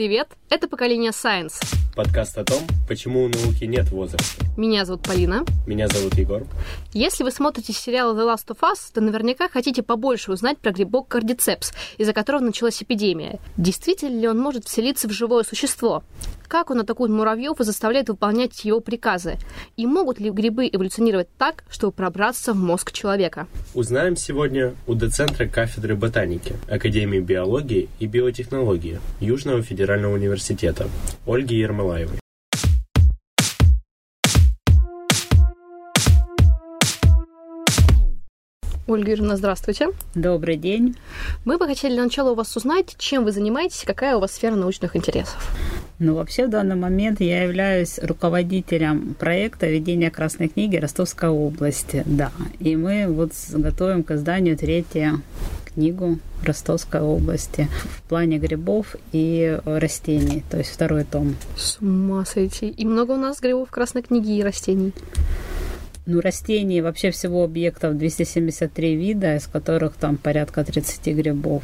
Привет, это «Поколение Science». Подкаст о том, почему у науки нет возраста. Меня зовут Полина. Меня зовут Егор. Если вы смотрите сериал The Last of Us, то наверняка хотите побольше узнать про грибок кардицепс, из-за которого началась эпидемия. Действительно ли он может вселиться в живое существо? Как он атакует муравьев и заставляет выполнять его приказы? И могут ли грибы эволюционировать так, чтобы пробраться в мозг человека? Узнаем сегодня у доцентра кафедры ботаники Академии биологии и биотехнологии Южного федерального университета Ольги Ермолаевой. Ольга Юрьевна, здравствуйте. Добрый день. Мы бы хотели для начала у вас узнать, чем вы занимаетесь, какая у вас сфера научных интересов. Ну, вообще, в данный момент я являюсь руководителем проекта ведения Красной книги Ростовской области, да. И мы вот готовим к изданию третью книгу Ростовской области в плане грибов и растений, то есть второй том. С ума сойти. И много у нас грибов Красной книги и растений. Ну, растений вообще всего объектов 273 вида, из которых там порядка 30 грибов.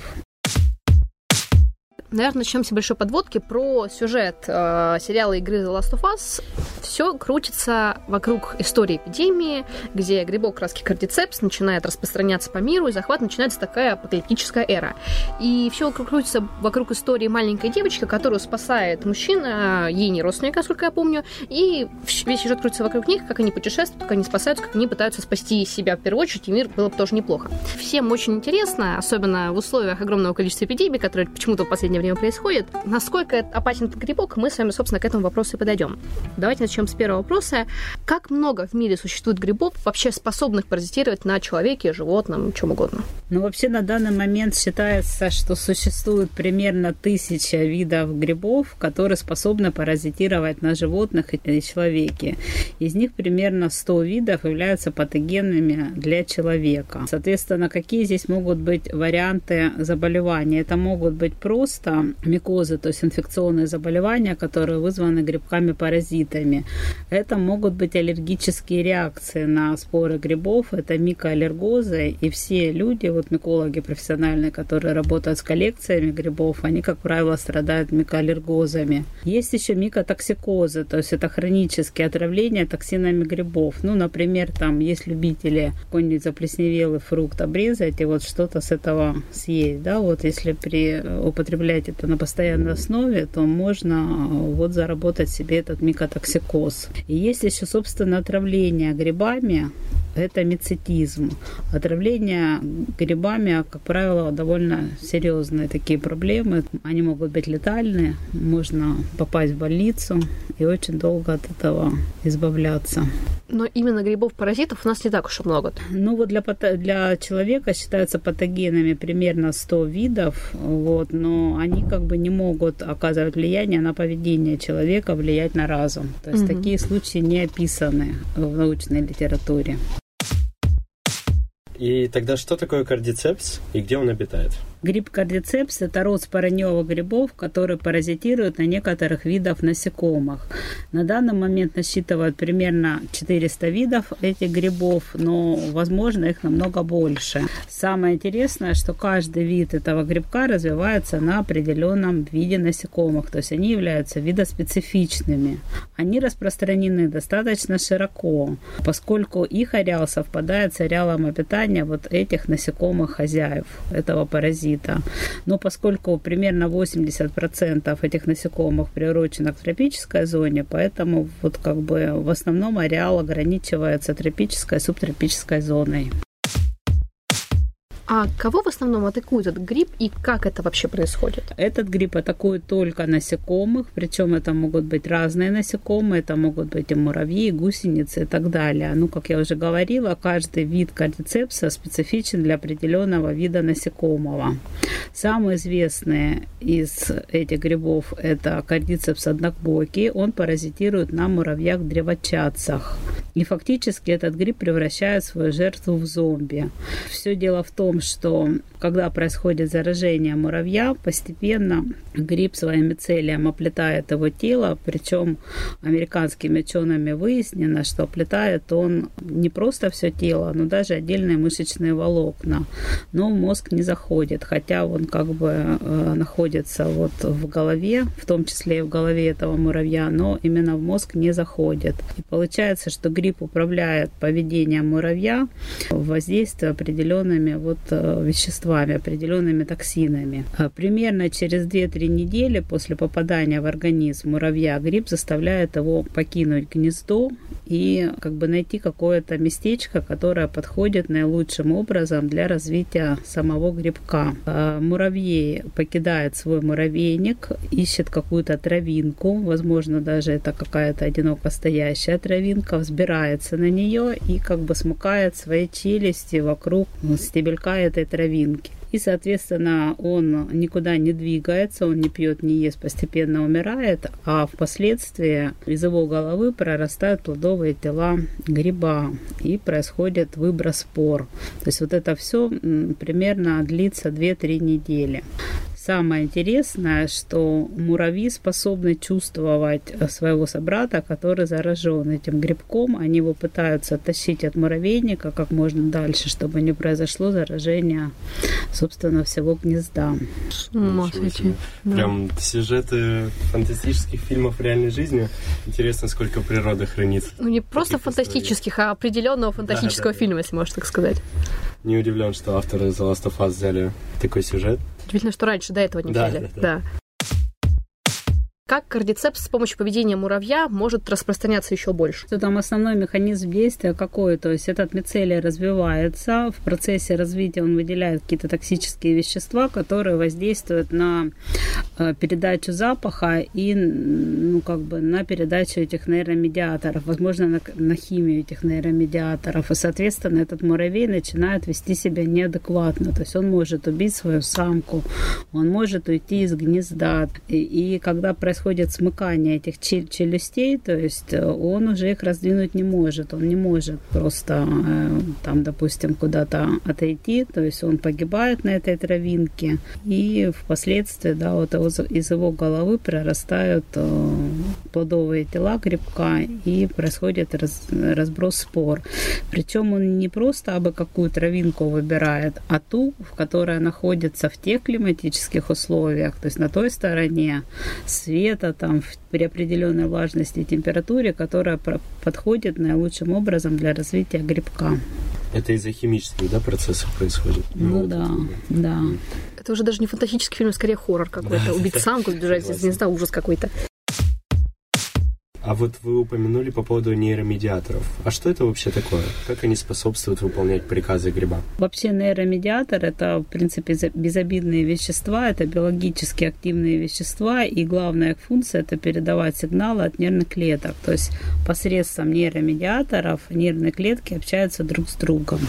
Наверное, начнем с большой подводки про сюжет э, сериала игры The Last of Us. Все крутится вокруг истории эпидемии, где грибок краски кардицепс начинает распространяться по миру, и захват начинается такая апокалиптическая эра. И все крутится вокруг истории маленькой девочки, которую спасает мужчина, ей не родственник, насколько я помню, и весь сюжет крутится вокруг них, как они путешествуют, как они спасаются, как они пытаются спасти себя в первую очередь, и мир было бы тоже неплохо. Всем очень интересно, особенно в условиях огромного количества эпидемий, которые почему-то в последнее время происходит. Насколько опасен этот грибок, мы с вами, собственно, к этому вопросу и подойдем. Давайте начнем с первого вопроса. Как много в мире существует грибов, вообще способных паразитировать на человеке, животном, чем угодно? Ну, вообще на данный момент считается, что существует примерно тысяча видов грибов, которые способны паразитировать на животных и человеке. Из них примерно 100 видов являются патогенными для человека. Соответственно, какие здесь могут быть варианты заболевания? Это могут быть просто микозы, то есть инфекционные заболевания, которые вызваны грибками-паразитами. Это могут быть аллергические реакции на споры грибов, это микоаллергозы, и все люди, вот микологи профессиональные, которые работают с коллекциями грибов, они, как правило, страдают микоаллергозами. Есть еще микотоксикозы, то есть это хронические отравления токсинами грибов. Ну, например, там есть любители какой-нибудь заплесневелый фрукт обрезать и вот что-то с этого съесть, да, вот если при употреблении употреблять это на постоянной основе, то можно э, вот заработать себе этот микотоксикоз. И есть еще, собственно, отравление грибами, это мицетизм. Отравление грибами, как правило, довольно серьезные такие проблемы. Они могут быть летальны, можно попасть в больницу и очень долго от этого избавляться. Но именно грибов-паразитов у нас не так уж и много. Ну вот для, для человека считаются патогенами примерно 100 видов, вот, но они как бы не могут оказывать влияние на поведение человека, влиять на разум. То есть угу. такие случаи не описаны в научной литературе. И тогда что такое кардицепс и где он обитает? Гриб кардицепс – это род спороневых грибов, который паразитирует на некоторых видов насекомых. На данный момент насчитывают примерно 400 видов этих грибов, но, возможно, их намного больше. Самое интересное, что каждый вид этого грибка развивается на определенном виде насекомых, то есть они являются видоспецифичными. Они распространены достаточно широко, поскольку их ареал совпадает с ареалом обитания вот этих насекомых хозяев этого паразита паразита. Но поскольку примерно 80% этих насекомых приурочено к тропической зоне, поэтому вот как бы в основном ареал ограничивается тропической и субтропической зоной. А кого в основном атакует этот гриб и как это вообще происходит? Этот гриб атакует только насекомых, причем это могут быть разные насекомые, это могут быть и муравьи, и гусеницы и так далее. Ну, как я уже говорила, каждый вид кардицепса специфичен для определенного вида насекомого. Самые известные из этих грибов это кардицепс однобокий, он паразитирует на муравьях-древочадцах. И фактически этот гриб превращает свою жертву в зомби. Все дело в том, что когда происходит заражение муравья, постепенно гриб своим мицелием оплетает его тело, причем американскими учеными выяснено, что оплетает он не просто все тело, но даже отдельные мышечные волокна. Но в мозг не заходит, хотя он как бы э, находится вот в голове, в том числе и в голове этого муравья, но именно в мозг не заходит. И получается, что гриб управляет поведением муравья, воздействуя определенными вот веществами, определенными токсинами. А примерно через 2-3 недели после попадания в организм муравья гриб заставляет его покинуть гнездо и как бы найти какое-то местечко, которое подходит наилучшим образом для развития самого грибка. А муравей покидает свой муравейник, ищет какую-то травинку, возможно, даже это какая-то одиноко стоящая травинка, взбирается на нее и как бы смыкает свои челюсти вокруг стебелька этой травинки. И, соответственно, он никуда не двигается, он не пьет, не ест, постепенно умирает, а впоследствии из его головы прорастают плодовые тела гриба и происходит выброс спор. То есть вот это все примерно длится 2-3 недели. Самое интересное, что муравьи способны чувствовать э, своего собрата, который заражен этим грибком. Они его пытаются тащить от муравейника как можно дальше, чтобы не произошло заражение, собственно, всего гнезда. Ума да. Прям сюжеты фантастических фильмов в реальной жизни. Интересно, сколько природа хранит. Ну, не просто фантастических, историй. а определенного фантастического да, да, фильма, да. если можно так сказать. Не удивлен, что авторы The Last of Us взяли такой сюжет. Удивительно, что раньше до этого не. Да, да, да. да. Как кардицепс с помощью поведения муравья может распространяться еще больше? Что там основной механизм действия какой? То есть этот мицелий развивается, в процессе развития он выделяет какие-то токсические вещества, которые воздействуют на э, передачу запаха и ну, как бы на передачу этих нейромедиаторов, возможно, на, на химию этих нейромедиаторов. И, соответственно, этот муравей начинает вести себя неадекватно. То есть он может убить свою самку, он может уйти из гнезда. И, и когда происходит происходит смыкание этих челюстей, то есть э, он уже их раздвинуть не может, он не может просто э, там, допустим, куда-то отойти, то есть он погибает на этой травинке, и впоследствии, да, вот из его головы прорастают э, плодовые тела грибка, и происходит раз, разброс спор. Причем он не просто абы какую травинку выбирает, а ту, в которой находится в тех климатических условиях, то есть на той стороне свет света там при определенной влажности и температуре, которая подходит наилучшим образом для развития грибка. Это из-за химических да, процессов происходит? Ну, ну да, вот, да. Это уже даже не фантастический фильм, а скорее хоррор какой-то. Да, Убить самку, сбежать из гнезда, ужас какой-то. А вот вы упомянули по поводу нейромедиаторов. А что это вообще такое? Как они способствуют выполнять приказы гриба? Вообще нейромедиатор – это, в принципе, безобидные вещества, это биологически активные вещества, и главная их функция – это передавать сигналы от нервных клеток. То есть посредством нейромедиаторов нервные клетки общаются друг с другом.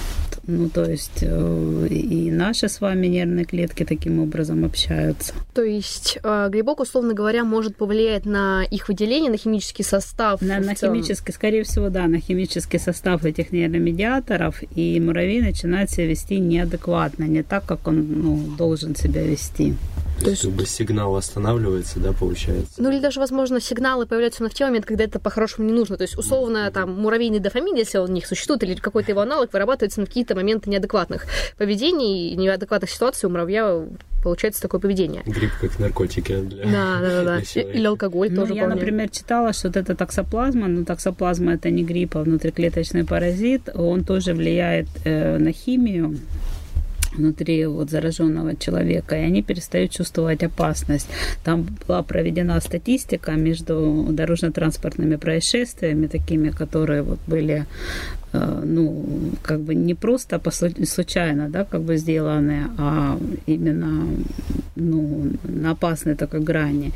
Ну, то есть э, и наши с вами нервные клетки таким образом общаются. То есть э, грибок, условно говоря, может повлиять на их выделение, на химический состав? На, на химический, скорее всего, да, на химический состав этих нейромедиаторов, и муравей начинает себя вести неадекватно, не так, как он ну, должен себя вести. То есть, как бы сигнал останавливается, да, получается? Ну, или даже, возможно, сигналы появляются на в те моменты, когда это по-хорошему не нужно. То есть, условно, там, муравейный дофамин, если он у них существует, или какой-то его аналог, вырабатывается на какие-то моменты неадекватных поведений и неадекватных ситуаций у муравья получается такое поведение. Гриб как наркотики для Да, да, да. да. Или алкоголь ну, тоже Я, вполне. например, читала, что вот это таксоплазма, но таксоплазма это не грипп, а внутриклеточный паразит, он тоже влияет э, на химию внутри вот зараженного человека, и они перестают чувствовать опасность. Там была проведена статистика между дорожно-транспортными происшествиями, такими, которые вот были э, ну, как бы не просто случайно, да, как бы сделаны, а именно, ну, на опасной такой грани.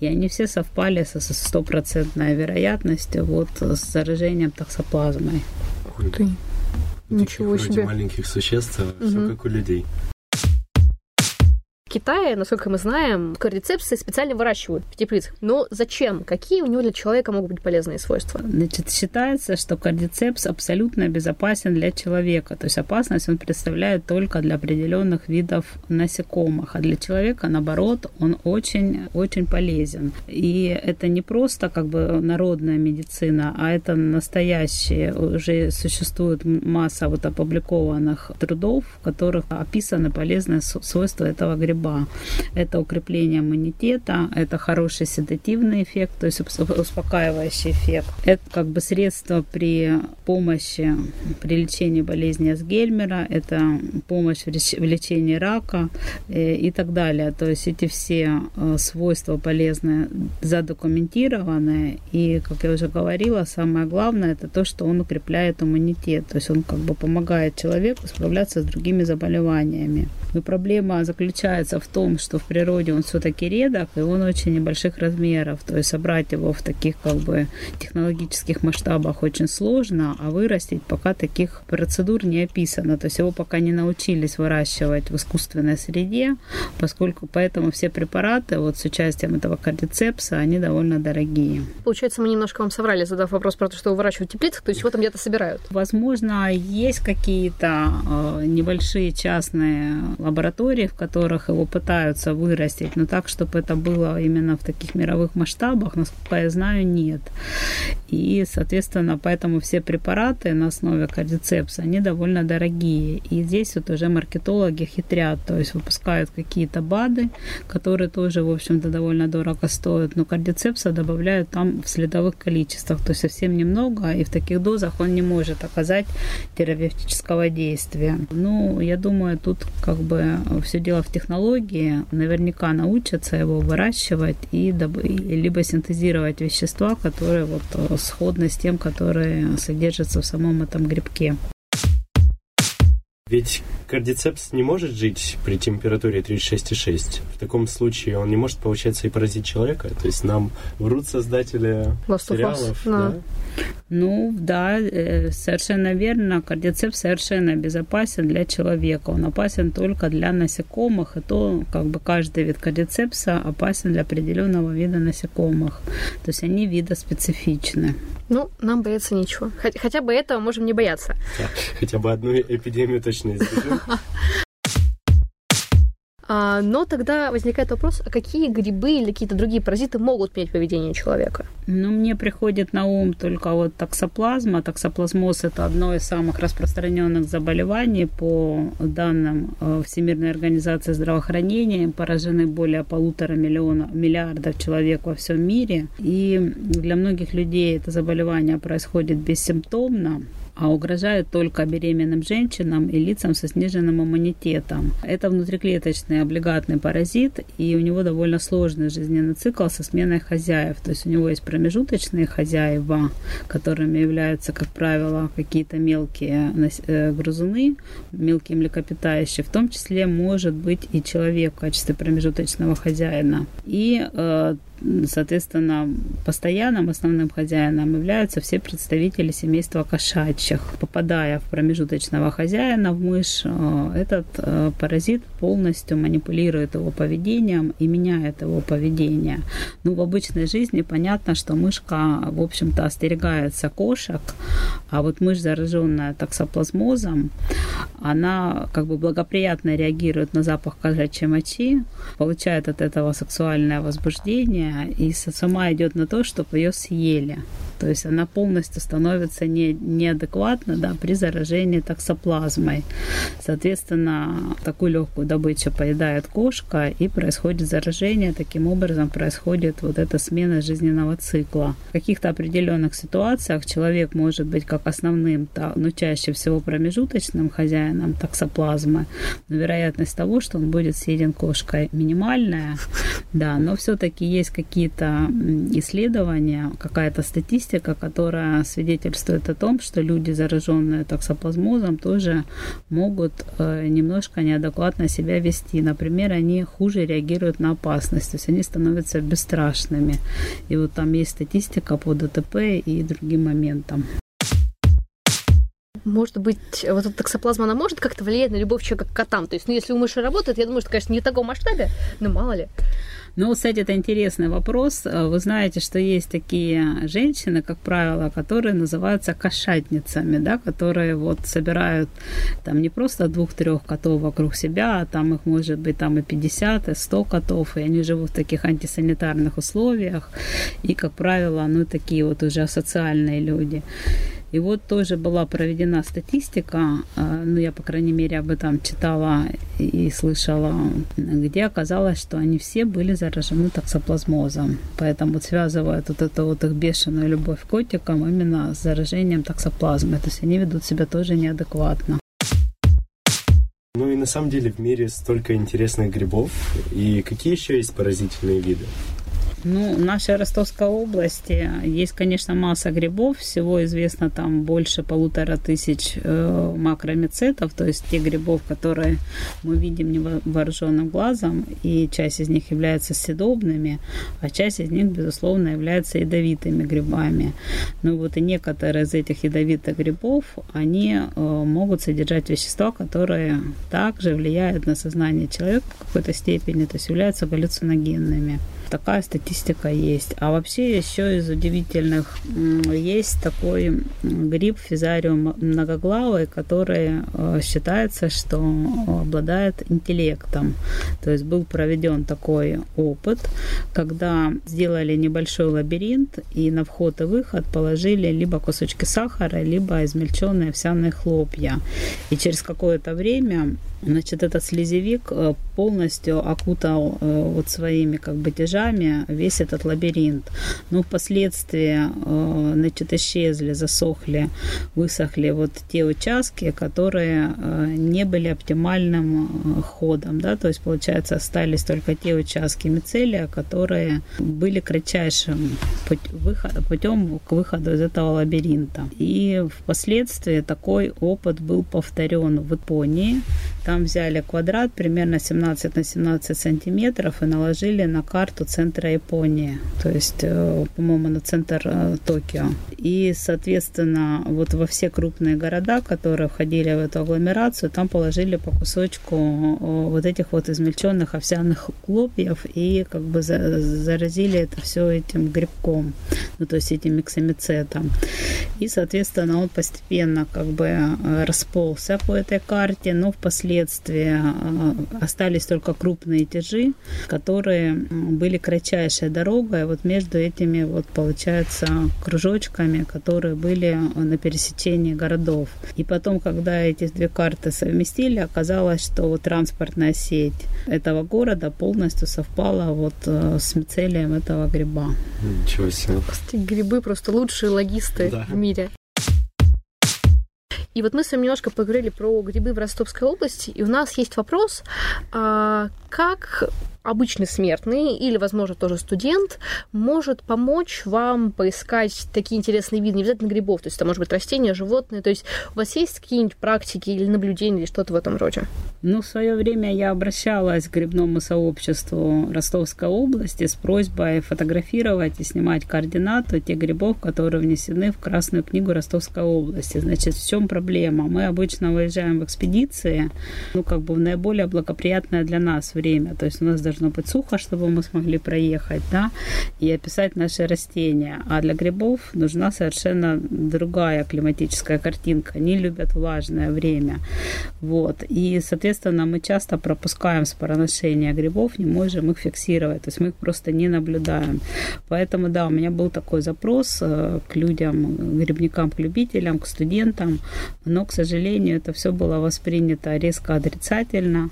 И они все совпали со стопроцентной вероятностью вот с заражением токсоплазмой. Ух ты. Ничего себе. маленьких существ, угу. все как у людей. Китае, насколько мы знаем, кардицепсы специально выращивают в теплицах. Но зачем? Какие у него для человека могут быть полезные свойства? Значит, считается, что кардицепс абсолютно безопасен для человека. То есть опасность он представляет только для определенных видов насекомых. А для человека, наоборот, он очень-очень полезен. И это не просто как бы народная медицина, а это настоящие. Уже существует масса вот опубликованных трудов, в которых описаны полезные свойства этого гриба. Это укрепление иммунитета, это хороший седативный эффект, то есть успокаивающий эффект. Это как бы средство при помощи при лечении болезни Асгельмера, это помощь в лечении рака э, и так далее. То есть эти все э, свойства полезные задокументированы. И, как я уже говорила, самое главное это то, что он укрепляет иммунитет. То есть он как бы помогает человеку справляться с другими заболеваниями. Но проблема заключается в том, что в природе он все-таки редок, и он очень небольших размеров. То есть собрать его в таких как бы технологических масштабах очень сложно, а вырастить пока таких процедур не описано. То есть его пока не научились выращивать в искусственной среде, поскольку поэтому все препараты вот с участием этого кардицепса, они довольно дорогие. Получается, мы немножко вам соврали, задав вопрос про то, что выращивают в теплицах, то есть его там где-то собирают. Возможно, есть какие-то э, небольшие частные лаборатории, в которых его пытаются вырастить, но так, чтобы это было именно в таких мировых масштабах, насколько я знаю, нет. И, соответственно, поэтому все препараты на основе кардицепса, они довольно дорогие. И здесь вот уже маркетологи хитрят, то есть выпускают какие-то БАДы, которые тоже, в общем-то, довольно дорого стоят, но кардицепса добавляют там в следовых количествах, то есть совсем немного, и в таких дозах он не может оказать терапевтического действия. Ну, я думаю, тут как бы все дело в технологии, наверняка научатся его выращивать и либо синтезировать вещества, которые вот э, сходны с тем, которые содержатся в самом этом грибке. Ведь кардицепс не может жить при температуре 36,6. В таком случае он не может, получается, и поразить человека. То есть нам врут создатели Last сериалов. Да. Да? Ну, да, э, совершенно верно. Кардицепс совершенно безопасен для человека. Он опасен только для насекомых. И то, как бы каждый вид кардицепса опасен для определенного вида насекомых. То есть они видоспецифичны. Ну, нам бояться нечего. Хотя бы этого можем не бояться. Хотя бы одну эпидемию точно избежим. А, но тогда возникает вопрос, а какие грибы или какие-то другие паразиты могут менять поведение человека? Ну, мне приходит на ум только вот таксоплазма. Таксоплазмоз – это одно из самых распространенных заболеваний по данным э, Всемирной организации здравоохранения. Поражены более полутора миллиона, миллиардов человек во всем мире. И для многих людей это заболевание происходит бессимптомно а угрожают только беременным женщинам и лицам со сниженным иммунитетом. Это внутриклеточный облигатный паразит, и у него довольно сложный жизненный цикл со сменой хозяев. То есть у него есть промежуточные хозяева, которыми являются, как правило, какие-то мелкие э, грызуны, мелкие млекопитающие, в том числе может быть и человек в качестве промежуточного хозяина. И э, Соответственно, постоянным основным хозяином являются все представители семейства кошачьих. Попадая в промежуточного хозяина, в мышь, э, этот э, паразит полностью манипулирует его поведением и меняет его поведение. Ну, в обычной жизни понятно, что мышка, в общем-то, остерегается кошек, а вот мышь, зараженная токсоплазмозом, она как бы благоприятно реагирует на запах кошачьей мочи, получает от этого сексуальное возбуждение, и сама идет на то, чтобы ее съели. То есть она полностью становится не, неадекватна да, при заражении токсоплазмой. Соответственно, такую легкую добычу поедает кошка, и происходит заражение. Таким образом происходит вот эта смена жизненного цикла. В каких-то определенных ситуациях человек может быть как основным, но чаще всего промежуточным хозяином токсоплазмы. Но вероятность того, что он будет съеден кошкой, минимальная. Да, но все-таки есть какие-то исследования, какая-то статистика, которая свидетельствует о том, что люди, зараженные токсоплазмозом, тоже могут э, немножко неадекватно себя вести. Например, они хуже реагируют на опасность, то есть они становятся бесстрашными. И вот там есть статистика по ДТП и другим моментам. может быть, вот эта токсоплазма, она может как-то влиять на любовь человека к котам? То есть, ну, если у мыши работает, я думаю, что, конечно, не в таком масштабе, но мало ли. Ну, кстати, это интересный вопрос. Вы знаете, что есть такие женщины, как правило, которые называются кошатницами, да, которые вот собирают там не просто двух-трех котов вокруг себя, а там их может быть там и 50, и 100 котов, и они живут в таких антисанитарных условиях, и, как правило, ну, такие вот уже социальные люди. И вот тоже была проведена статистика, а, ну я, по крайней мере, об этом читала и слышала, где оказалось, что они все были заражены токсоплазмозом. Поэтому связывают вот эту вот их бешеную любовь к котикам именно с заражением токсоплазмы. То есть они ведут себя тоже неадекватно. Ну и на самом деле в мире столько интересных грибов. И какие еще есть поразительные виды? Ну, в нашей Ростовской области есть, конечно, масса грибов. Всего известно там больше полутора тысяч э, макромицетов, то есть тех грибов, которые мы видим невооруженным глазом, и часть из них является съедобными, а часть из них, безусловно, является ядовитыми грибами. Ну вот и некоторые из этих ядовитых грибов, они э, могут содержать вещества, которые также влияют на сознание человека в какой-то степени, то есть являются галлюциногенными такая статистика есть. А вообще еще из удивительных есть такой гриб физариум многоглавый, который э, считается, что обладает интеллектом. То есть был проведен такой опыт, когда сделали небольшой лабиринт и на вход и выход положили либо кусочки сахара, либо измельченные овсяные хлопья. И через какое-то время Значит, этот слезевик э, полностью окутал э, вот своими как бы тяжами весь этот лабиринт. Но впоследствии, э, значит, исчезли, засохли, высохли вот те участки, которые не были оптимальным ходом, да, то есть, получается, остались только те участки мицелия, которые были кратчайшим путем к выходу из этого лабиринта. И впоследствии такой опыт был повторен в Японии. Там взяли квадрат примерно 17 на 17 сантиметров и наложили на карту центра Японии, то есть, э, по-моему, на центр э, Токио. И, соответственно, вот во все крупные города, которые входили в эту агломерацию, там положили по кусочку э, вот этих вот измельченных овсяных хлопьев и как бы заразили это все этим грибком, ну, то есть этим миксомицетом. И, соответственно, он постепенно как бы расползся по этой карте, но впоследствии впоследствии а, остались только крупные тяжи, которые были кратчайшей дорогой вот между этими вот получается кружочками, которые были на пересечении городов. И потом, когда эти две карты совместили, оказалось, что вот транспортная сеть этого города полностью совпала вот э, с мицелием этого гриба. Ничего себе. Грибы просто лучшие логисты да. в мире. И вот мы с вами немножко поговорили про грибы в Ростовской области, и у нас есть вопрос, а, как обычный смертный или, возможно, тоже студент может помочь вам поискать такие интересные виды, не обязательно грибов, то есть это может быть растения, животные, то есть у вас есть какие-нибудь практики или наблюдения или что-то в этом роде? Ну, в свое время я обращалась к грибному сообществу Ростовской области с просьбой фотографировать и снимать координаты тех грибов, которые внесены в Красную книгу Ростовской области. Значит, в чем проблема? Мы обычно выезжаем в экспедиции, ну, как бы в наиболее благоприятное для нас время. То есть у нас должно быть сухо, чтобы мы смогли проехать, да, и описать наши растения. А для грибов нужна совершенно другая климатическая картинка. Они любят влажное время. Вот. И, соответственно, мы часто пропускаем спороношение грибов, не можем их фиксировать. То есть мы их просто не наблюдаем. Поэтому, да, у меня был такой запрос э, к людям, грибникам, к любителям, к студентам. Но, к сожалению, это все было воспринято резко отрицательно.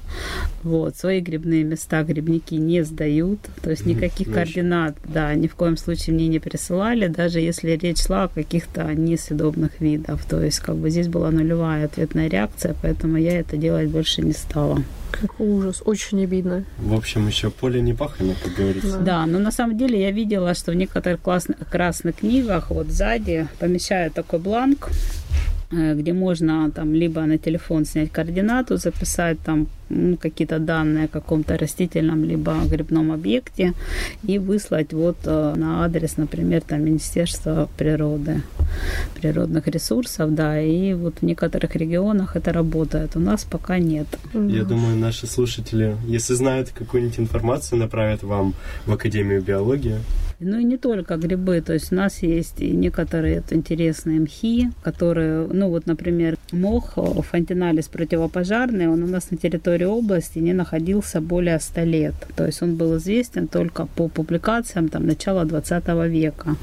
Вот. Свои грибные места грибники не сдают, то есть никаких mm-hmm. координат, да, ни в коем случае мне не присылали, даже если речь шла о каких-то несъедобных видах. То есть как бы здесь была нулевая ответная реакция, поэтому я это делать больше не стала. Как ужас, очень обидно. В общем, еще поле не пахано, как говорится. Да. да, но на самом деле я видела, что в некоторых классных, красных книгах вот сзади помещают такой бланк, э, где можно там либо на телефон снять координату, записать там ну, какие-то данные о каком-то растительном либо грибном объекте и выслать вот э, на адрес, например, там Министерства природы, природных ресурсов, да, и вот в некоторых регионах это работает. У нас пока нет. Я думаю, наши слушатели, если знают какую-нибудь информацию, направят вам в Академию биологии. Ну и не только грибы, то есть у нас есть и некоторые интересные мхи, которые, ну вот, например, мох фантиналис противопожарный, он у нас на территории области не находился более 100 лет. То есть он был известен только по публикациям там, начала 20 века.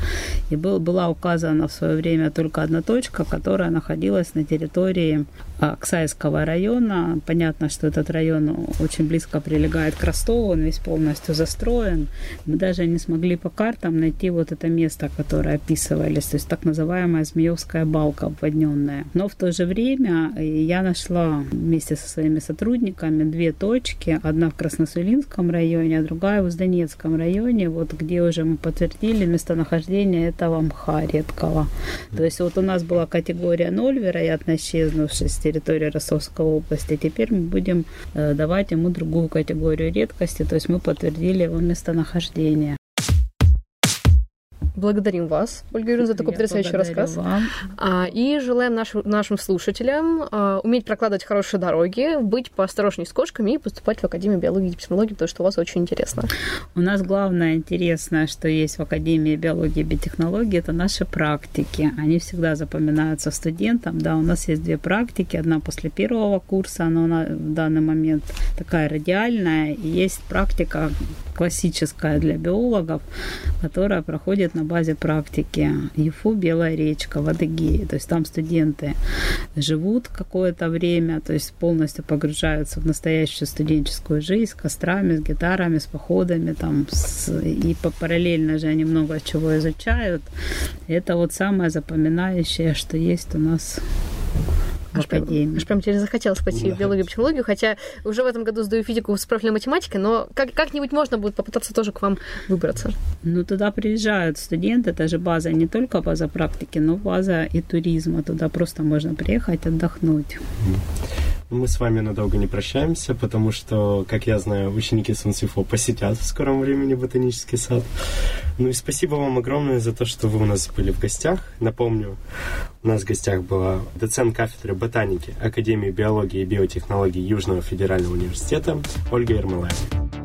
И был, была указана в свое время только одна точка, которая находилась на территории Аксайского района. Понятно, что этот район очень близко прилегает к Ростову, он весь полностью застроен. Мы даже не смогли по картам найти вот это место, которое описывались, то есть так называемая Змеевская балка обводненная. Но в то же время я нашла вместе со своими сотрудниками две точки. Одна в Красносулинском районе, а другая в Донецком районе, вот где уже мы подтвердили местонахождение этого мха редкого. То есть вот у нас была категория 0, вероятно, исчезнувшая территории Ростовской области. Теперь мы будем э, давать ему другую категорию редкости, то есть мы подтвердили его местонахождение. Благодарим вас, Ольга Юрьевна, за такой Я потрясающий рассказ. Вам. А, и желаем нашим, нашим слушателям а, уметь прокладывать хорошие дороги, быть поосторожней с кошками и поступать в Академию биологии и биотехнологии, потому что у вас очень интересно. У нас главное интересное, что есть в Академии биологии и биотехнологии, это наши практики. Они всегда запоминаются студентам. Да, у нас есть две практики. Одна после первого курса, она на, в данный момент такая радиальная. И есть практика классическая для биологов, которая проходит на базе практики ЕФУ «Белая речка» в Адыгее. То есть там студенты живут какое-то время, то есть полностью погружаются в настоящую студенческую жизнь с кострами, с гитарами, с походами, там, с, и параллельно же они много чего изучают. Это вот самое запоминающее, что есть у нас Аж прям, аж прям тебе захотелось пойти да. в биологию и психологию, хотя уже в этом году сдаю физику с профилем математикой, но как, как-нибудь можно будет попытаться тоже к вам выбраться. Ну, туда приезжают студенты, это же база не только база практики, но база и туризма. Туда просто можно приехать, отдохнуть. Мы с вами надолго не прощаемся, потому что, как я знаю, ученики Сунцифо посетят в скором времени ботанический сад. Ну и спасибо вам огромное за то, что вы у нас были в гостях. Напомню, у нас в гостях была доцент кафедры ботаники Академии биологии и биотехнологий Южного федерального университета Ольга Ермолаева.